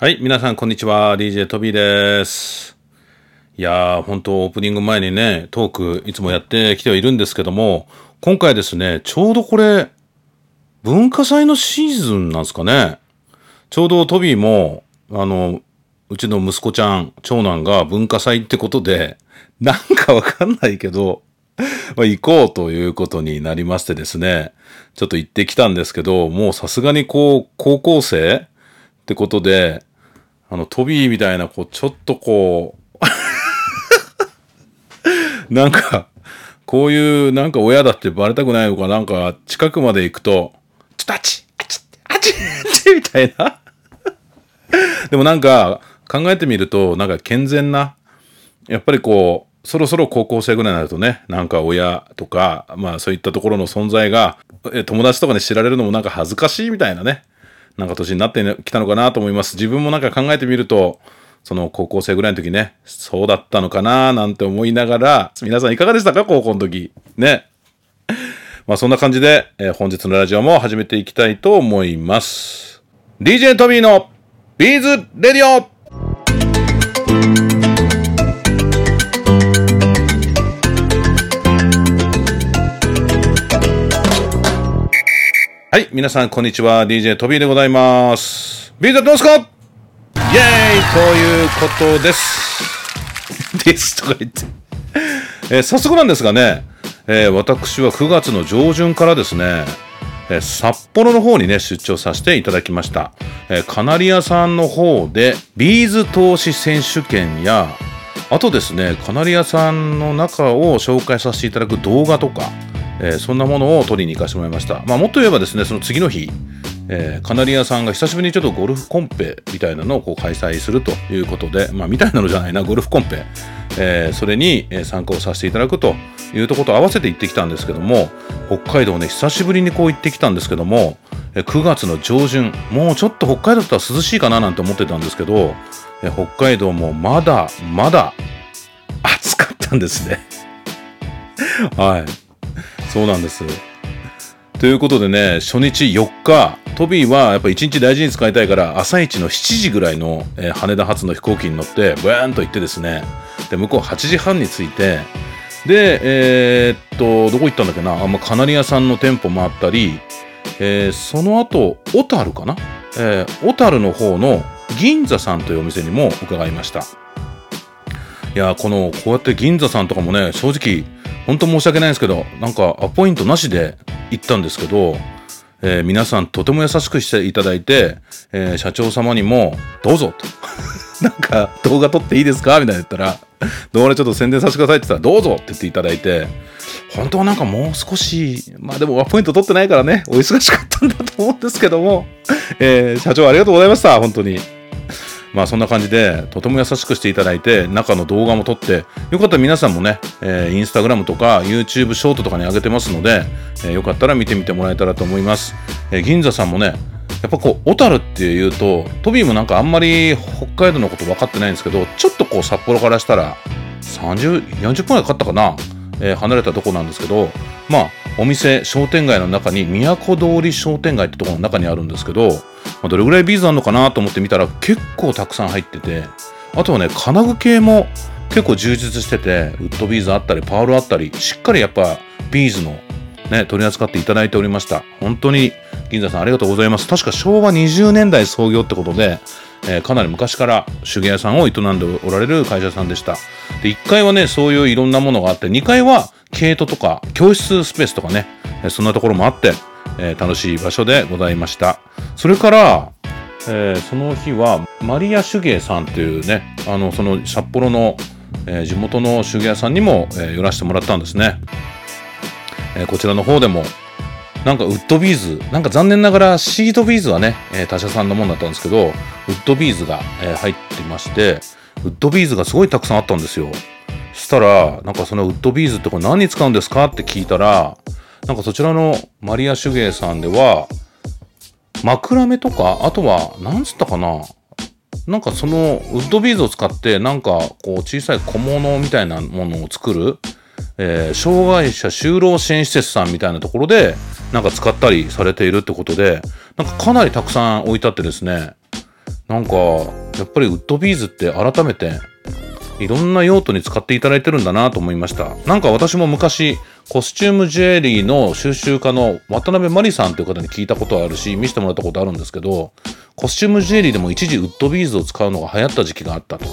はい、皆さんこんにちは。DJ トビーです。いやー、本当オープニング前にね、トークいつもやってきてはいるんですけども、今回ですね、ちょうどこれ、文化祭のシーズンなんですかね。ちょうどトビーも、あの、うちの息子ちゃん、長男が文化祭ってことで、なんかわかんないけど、まあ、行こうということになりましてですね、ちょっと行ってきたんですけど、もうさすがにこう、高校生ってことで、あの、トビーみたいな、こう、ちょっとこう、なんか、こういう、なんか親だってバレたくないのか、なんか、近くまで行くと、ちょっとあっち、あっち、あっち、あっち、みたいな。でもなんか、考えてみると、なんか健全な、やっぱりこう、そろそろ高校生ぐらいになるとね、なんか親とか、まあそういったところの存在が、友達とかに知られるのもなんか恥ずかしいみたいなね、なんか年になってきたのかなと思います。自分もなんか考えてみると、その高校生ぐらいの時ね、そうだったのかななんて思いながら、皆さんいかがでしたか？高校の時。ね。まあそんな感じで、えー本日のラジオも始めていきたいと思います。DJ トビーの Beads Radioはい、皆さんこんにちは。DJ トビーでございます。ビーズやってますか？イェーイということです。ですとか言って。えー早速なんですがね、えー私は9月の上旬からですね、えー札幌の方にね、出張させていただきました。えカナリアさんの方で、ビーズ通し選手権や、あとですね、カナリアさんの中を紹介させていただく動画とか、えーそんなものを撮りに行かせてもらいました。まあ、もっと言えばですね、その次の日、えーカナリアさんが久しぶりにちょっとゴルフコンペみたいなのをこう開催するということで、まあ、みたいなのじゃないな、ゴルフコンペ、えーそれに参加をさせていただくというところと合わせて行ってきたんですけども、北海道ね、久しぶりにこう行ってきたんですけども、9月の上旬、もうちょっと北海道だったら涼しいかななんて思ってたんですけど、北海道もまだまだ暑かったんですね。はい。そうなんです。ということでね、初日4日、トビーはやっぱ1日大事に使いたいから、朝一の7時ぐらいの、えー羽田発の飛行機に乗って、ブーンと行ってですね、で、向こう8時半に着いて、で、えーっと、どこ行ったんだっけな、あんまカナリアさんの店舗回ったり、えーその後、小樽かな？え小樽の方の銀座さんというお店にも伺いました。いやこのこうやって銀座さんとかもね正直本当申し訳ないんですけどなんかアポイントなしで行ったんですけど、えー皆さんとても優しくしていただいて、えー社長様にも「どうぞ」と「なんか動画撮っていいですか?」みたいな言ったら「動画でちょっと宣伝させてください」って言ったら「どうぞ」って言っていただいて本当はなんかもう少しまあでもアポイント取ってないからねお忙しかったんだと思うんですけども、えー社長ありがとうございました本当に。まあそんな感じで、とても優しくしていただいて、中の動画も撮って、よかったら皆さんもね、えーインスタグラムとか YouTube ショートとかに上げてますので、えーよかったら見てみてもらえたらと思います。えー銀座さんもね、やっぱこう、小樽っていうと、トビーもなんかあんまり北海道のこと分かってないんですけど、ちょっとこう札幌からしたら、30、40分ぐらいかかったかな、えー離れたとこなんですけど、まあ、お店、商店街の中に、都通り商店街ってところの中にあるんですけど、まあ、どれぐらいビーズあるのかなと思って見たら結構たくさん入っててあとはね金具系も結構充実しててウッドビーズあったりパールあったりしっかりやっぱビーズのね取り扱っていただいておりました。本当に銀座さんありがとうございます。確か昭和20年代創業ってことで、えーかなり昔から手芸屋さんを営んでおられる会社さんでした。で1階はねそういういろんなものがあって2階は毛糸とか教室スペースとかねそんなところもあってえー楽しい場所でございました。それから、えーその日はマリア手芸さんというね、あの、その札幌の、えー地元の手芸屋さんにも、え寄らせてもらったんですね。えこちらの方でも、なんかウッドビーズ、なんか残念ながらシートビーズはね、え他社さんのものだったんですけど、ウッドビーズが、え入ってまして、ウッドビーズがすごいたくさんあったんですよ。そしたら、なんかそのウッドビーズってこれ何に使うんですかって聞いたら、なんかそちらのマリア手芸さんでは、枕目とか、あとは、なんつったかな。なんかそのウッドビーズを使って、なんかこう小さい小物みたいなものを作る、えー障害者就労支援施設さんみたいなところで、なんか使ったりされているってことで、なんかかなりたくさん置いてあってですね、なんかやっぱりウッドビーズって改めていろんな用途に使っていただいてるんだなと思いました。なんか私も昔コスチュームジュエリーの収集家の渡辺真理さんという方に聞いたことはあるし見せてもらったことあるんですけどコスチュームジュエリーでも一時ウッドビーズを使うのが流行った時期があったと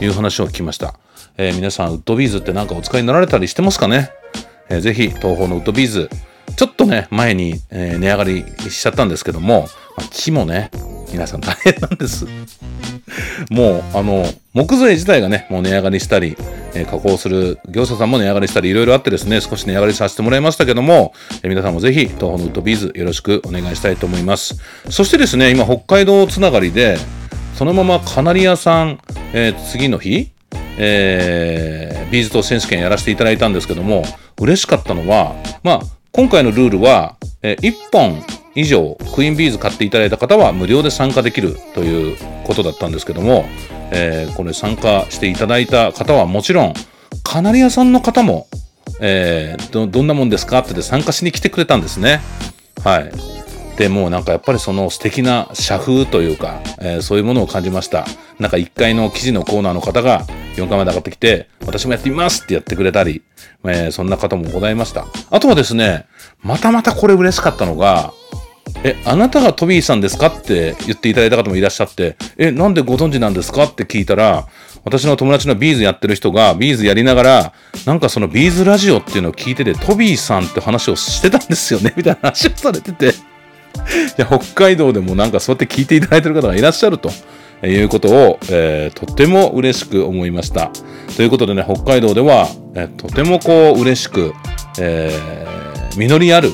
いう話を聞きました、えー、皆さんウッドビーズって何かお使いになられたりしてますかね、えー、ぜひ東方のウッドビーズちょっとね前に、えー、値上がりしちゃったんですけども、まあ、木もね皆さん大変なんです。もう、あの、木材自体がね、もう値上がりしたり、えー、加工する業者さんも値上がりしたり、いろいろあってですね、少し値上がりさせてもらいましたけども、えー、皆さんもぜひ、東方のウッドビーズよろしくお願いしたいと思います。そしてですね、今、北海道つながりで、そのままカナリアさん、えー、次の日、えー、ビーズと選手権やらせていただいたんですけども、嬉しかったのは、まあ、今回のルールは、えー、1本以上クイーンビーズ買っていただいた方は無料で参加できるということだったんですけども、えー、これ参加していただいた方はもちろんカナリアさんの方も、えー、どどんなもんですかって参加しに来てくれたんですね。はい。でもうなんかやっぱりその素敵な社風というか、えー、そういうものを感じました。なんか1階の生地のコーナーの方が4階まで上がってきて、私もやってみますってやってくれたり、えー、そんな方もございました。あとはですね、またまたこれ嬉しかったのが、え、あなたがトビーさんですかって言っていただいた方もいらっしゃって、え、なんでご存知なんですかって聞いたら、私の友達のビーズやってる人がビーズやりながら、なんかそのビーズラジオっていうのを聞いてて、トビーさんって話をしてたんですよね、みたいな話をされてて。いや、北海道でもなんかそうやって聞いていただいてる方がいらっしゃると。いうことを、えー、とても嬉しく思いました。ということでね、北海道では、えー、とてもこう嬉しく、えー、実りある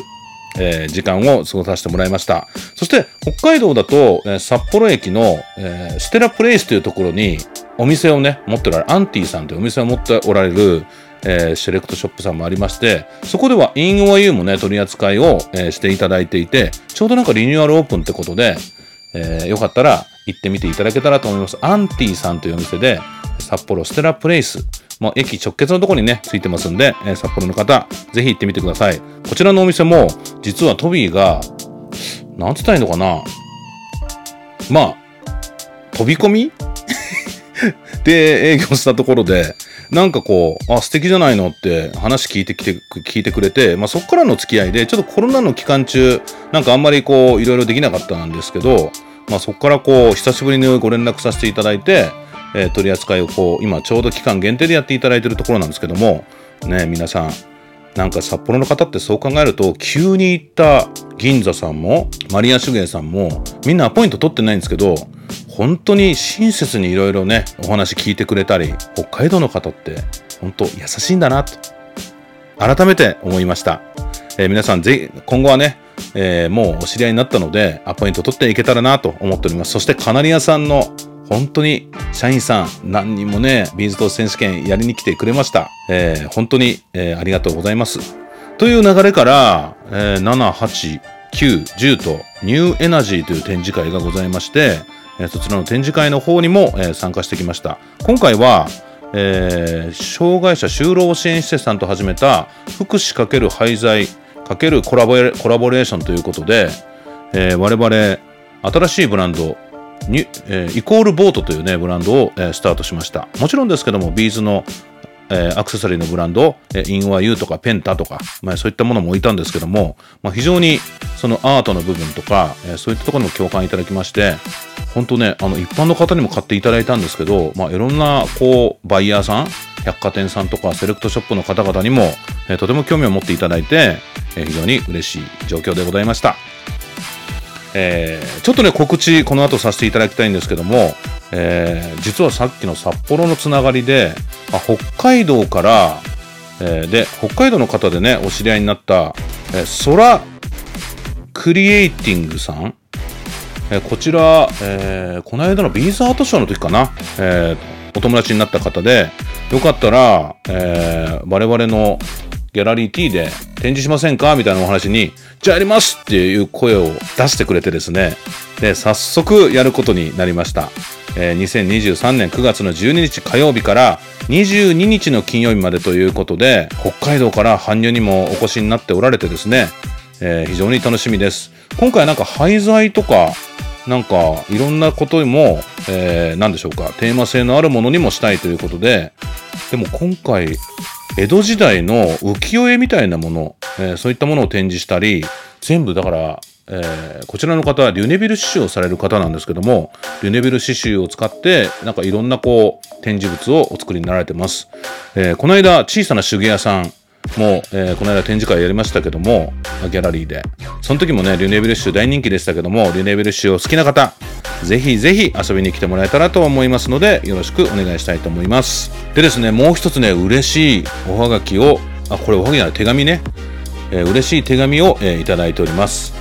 えー、時間を過ごさせてもらいました。そして、北海道だと、えー、札幌駅の、えー、ステラプレイスというところに、お店をね、持っておられる、アンティさんというお店を持っておられる、えー、セレクトショップさんもありまして、そこでは InOU もね、取り扱いを、えー、していただいていて、ちょうどなんかリニューアルオープンってことで、えー、よかったら行ってみていただけたらと思います。アンティさんというお店で、札幌ステラプレイス、もう駅直結のところにね、ついてますんで、えー、札幌の方、ぜひ行ってみてください。こちらのお店も、実はトビーが、なんつったらいいのかな。まあ、飛び込み？で営業したところで、なんかこう、あ、素敵じゃないのって話聞いてきて、聞いてくれて、まあそっからの付き合いで、ちょっとコロナの期間中、なんかあんまりこう、いろいろできなかったんですけど、まあそっからこう、久しぶりにご連絡させていただいて、えー、取り扱いをこう今ちょうど期間限定でやっていただいてるところなんですけどもね皆さんなんか札幌の方ってそう考えると急に行った銀座さんもマリア手芸さんもみんなアポイント取ってないんですけど本当に親切にいろいろねお話聞いてくれたり北海道の方って本当優しいんだなと改めて思いました、えー、皆さんぜひ今後はねえー、もうお知り合いになったのでアポイント取っていけたらなと思っております。そしてカナリアさんの本当に社員さん何人もね、ビーズト選手権やりに来てくれました。えー、本当に、えー、ありがとうございます。という流れから、えー、7、8、9、10とニューエナジーという展示会がございまして、えー、そちらの展示会の方にも、えー、参加してきました。今回は、えー、障害者就労支援施設さんと始めた福祉×廃材×コラボコラボレーションということで、えー、我々新しいブランドに、えー、イコールボートというね、ブランドを、えー、スタートしました。もちろんですけども、ビーズの、え、アクセサリーのブランド、え、インワユーとかペンタとか、まあそういったものも置いたんですけども、まあ非常にそのアートの部分とか、え、そういったところにも共感いただきまして、本当ね、あの一般の方にも買っていただいたんですけど、まあいろんなこう、バイヤーさん、百貨店さんとかセレクトショップの方々にも、え、とても興味を持っていただいて、え、非常に嬉しい状況でございました。えー、ちょっとね、告知、この後させていただきたいんですけども、えー、実はさっきの札幌のつながりで、あ北海道から、えー、で、北海道の方でね、お知り合いになった、えー、ソラクリエイティングさん、え、こちら、えー、この間のビーズアートショーの時かな、えー、お友達になった方で、よかったら、え、我々のギャラリー T で展示しませんかみたいなお話に、じゃあやりますっていう声を出してくれてですね、で、早速やることになりました。えー、2023年9月の12日火曜日から22日の金曜日までということで、北海道から搬入にもお越しになっておられてですね、えー、非常に楽しみです。今回なんか廃材とか、なんかいろんなことも、えー、何でしょうかテーマ性のあるものにもしたいということででも今回江戸時代の浮世絵みたいなもの、えー、そういったものを展示したり全部だからえー、こちらの方はリュネビル刺繍をされる方なんですけどもリュネビル刺繍を使ってなんかいろんなこう展示物をお作りになられてます、えー、この間小さな手芸屋さんもう、えー、この間展示会やりましたけどもギャラリーでその時もねリュネビル刺繍大人気でしたけどもリュネビル刺繍を好きな方ぜひぜひ遊びに来てもらえたらと思いますのでよろしくお願いしたいと思いますでですねもう一つね嬉しいおはがきをあこれおはがきじゃない手紙ね、えー、嬉しい手紙を、えー、いただいております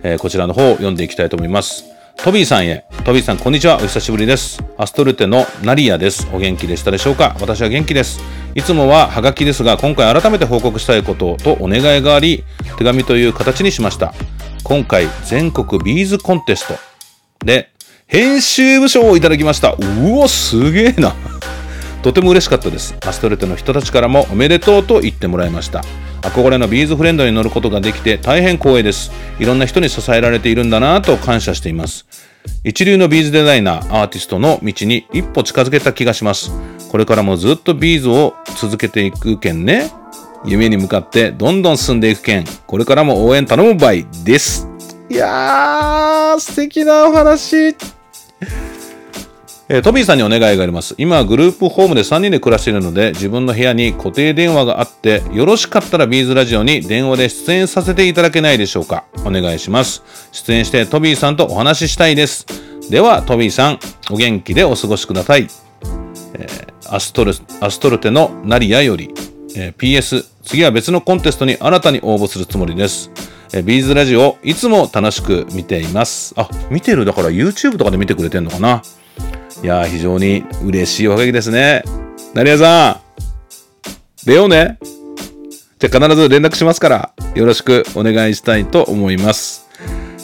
えー、こちらの方を読んでいきたいと思います。トビーさんへ。トビーさん、こんにちは。お久しぶりです。アストルテのナリアです。お元気でしたでしょうか？私は元気です。いつもはハガキですが、今回改めて報告したいこととお願いがあり、手紙という形にしました。今回、全国ビーズコンテストで、編集部賞をいただきました。うお、すげえな。とても嬉しかったです。アストルテの人たちからもおめでとうと言ってもらいました。憧れのビーズフレンドに乗ることができて大変光栄です。いろんな人に支えられているんだなぁと感謝しています。一流のビーズデザイナー、アーティストの道に一歩近づけた気がします。これからもずっとビーズを続けていくけんね。夢に向かってどんどん進んでいくけん。これからも応援頼むばいです。いやー、素敵なお話。えー、トビーさんにお願いがあります。今、グループホームで3人で暮らしているので、自分の部屋に固定電話があって、よろしかったらビーズラジオに電話で出演させていただけないでしょうか。お願いします。出演してトビーさんとお話ししたいです。では、トビーさん、お元気でお過ごしください。えー、アストル、アストルテのナリアより、えー、PS、次は別のコンテストに新たに応募するつもりです。えビーズラジオいつも楽しく見ています。あ、見てるだから YouTube とかで見てくれてんのかないや非常に嬉しいおはがきですね。成谷さん、出ようね。じゃあ必ず連絡しますから、よろしくお願いしたいと思います。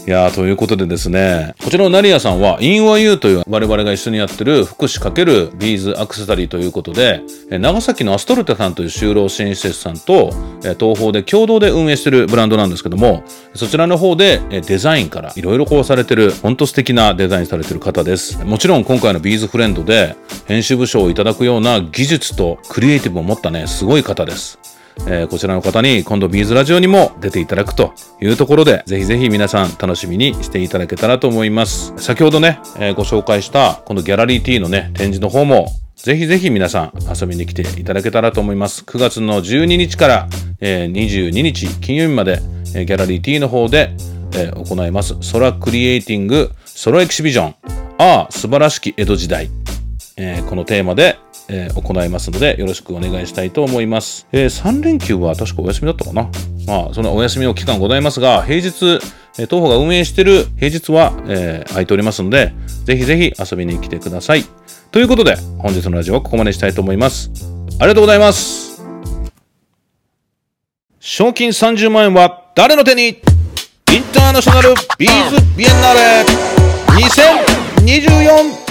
いやー、ということでですね、こちらのナリアさんは、インワユーという我々が一緒にやってる福祉×ビーズアクセサリーということで、長崎のアストルテさんという就労支援施設さんと、東方で共同で運営してるブランドなんですけども、そちらの方でデザインからいろいろこうされてる、ほんと素敵なデザインされてる方です。もちろん今回のビーズフレンドで編集部賞をいただくような技術とクリエイティブを持ったね、すごい方です。えー、こちらの方に今度ビーズラジオにも出ていただくというところで、ぜひぜひ皆さん楽しみにしていただけたらと思います。先ほどね、えー、ご紹介したこのギャラリー T のね、展示の方もぜひぜひ皆さん遊びに来ていただけたらと思います。9月の12日から、えー、22日金曜日まで、えー、ギャラリー T の方で、えー、行います。ソラクリエイティングソロエキシビジョン。ああ、素晴らしき江戸時代。えー、このテーマでえー、行いますので、よろしくお願いしたいと思います。えー、3連休は確かお休みだったかなまあ、そのお休みの期間ございますが、平日、えー、東方が運営している平日は、えー、空いておりますので、ぜひぜひ遊びに来てください。ということで、本日のラジオはここまでしたいと思います。ありがとうございます。賞金30万円は誰の手に？インターナショナルビーズビエンナーレ2024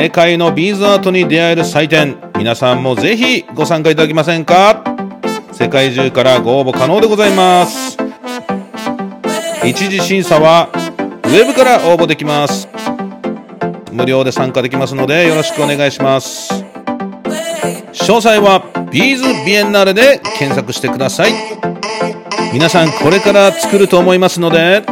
世界のビーズアートに出会える祭典。皆さんもぜひご参加いただけませんか？世界中からご応募可能でございます。一次審査はウェブから応募できます。無料で参加できますのでよろしくお願いします。詳細はビーズビエンナーレで検索してください。皆さんこれから作ると思いますので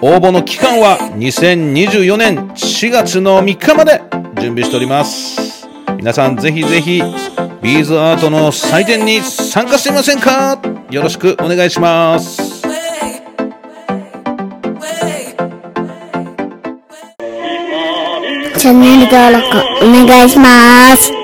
応募の期間は2024年。4月の3日まで準備しております。皆さんぜひぜひビーズアートの祭典に参加してみませんか？よろしくお願いします。チャンネル登録お願いします。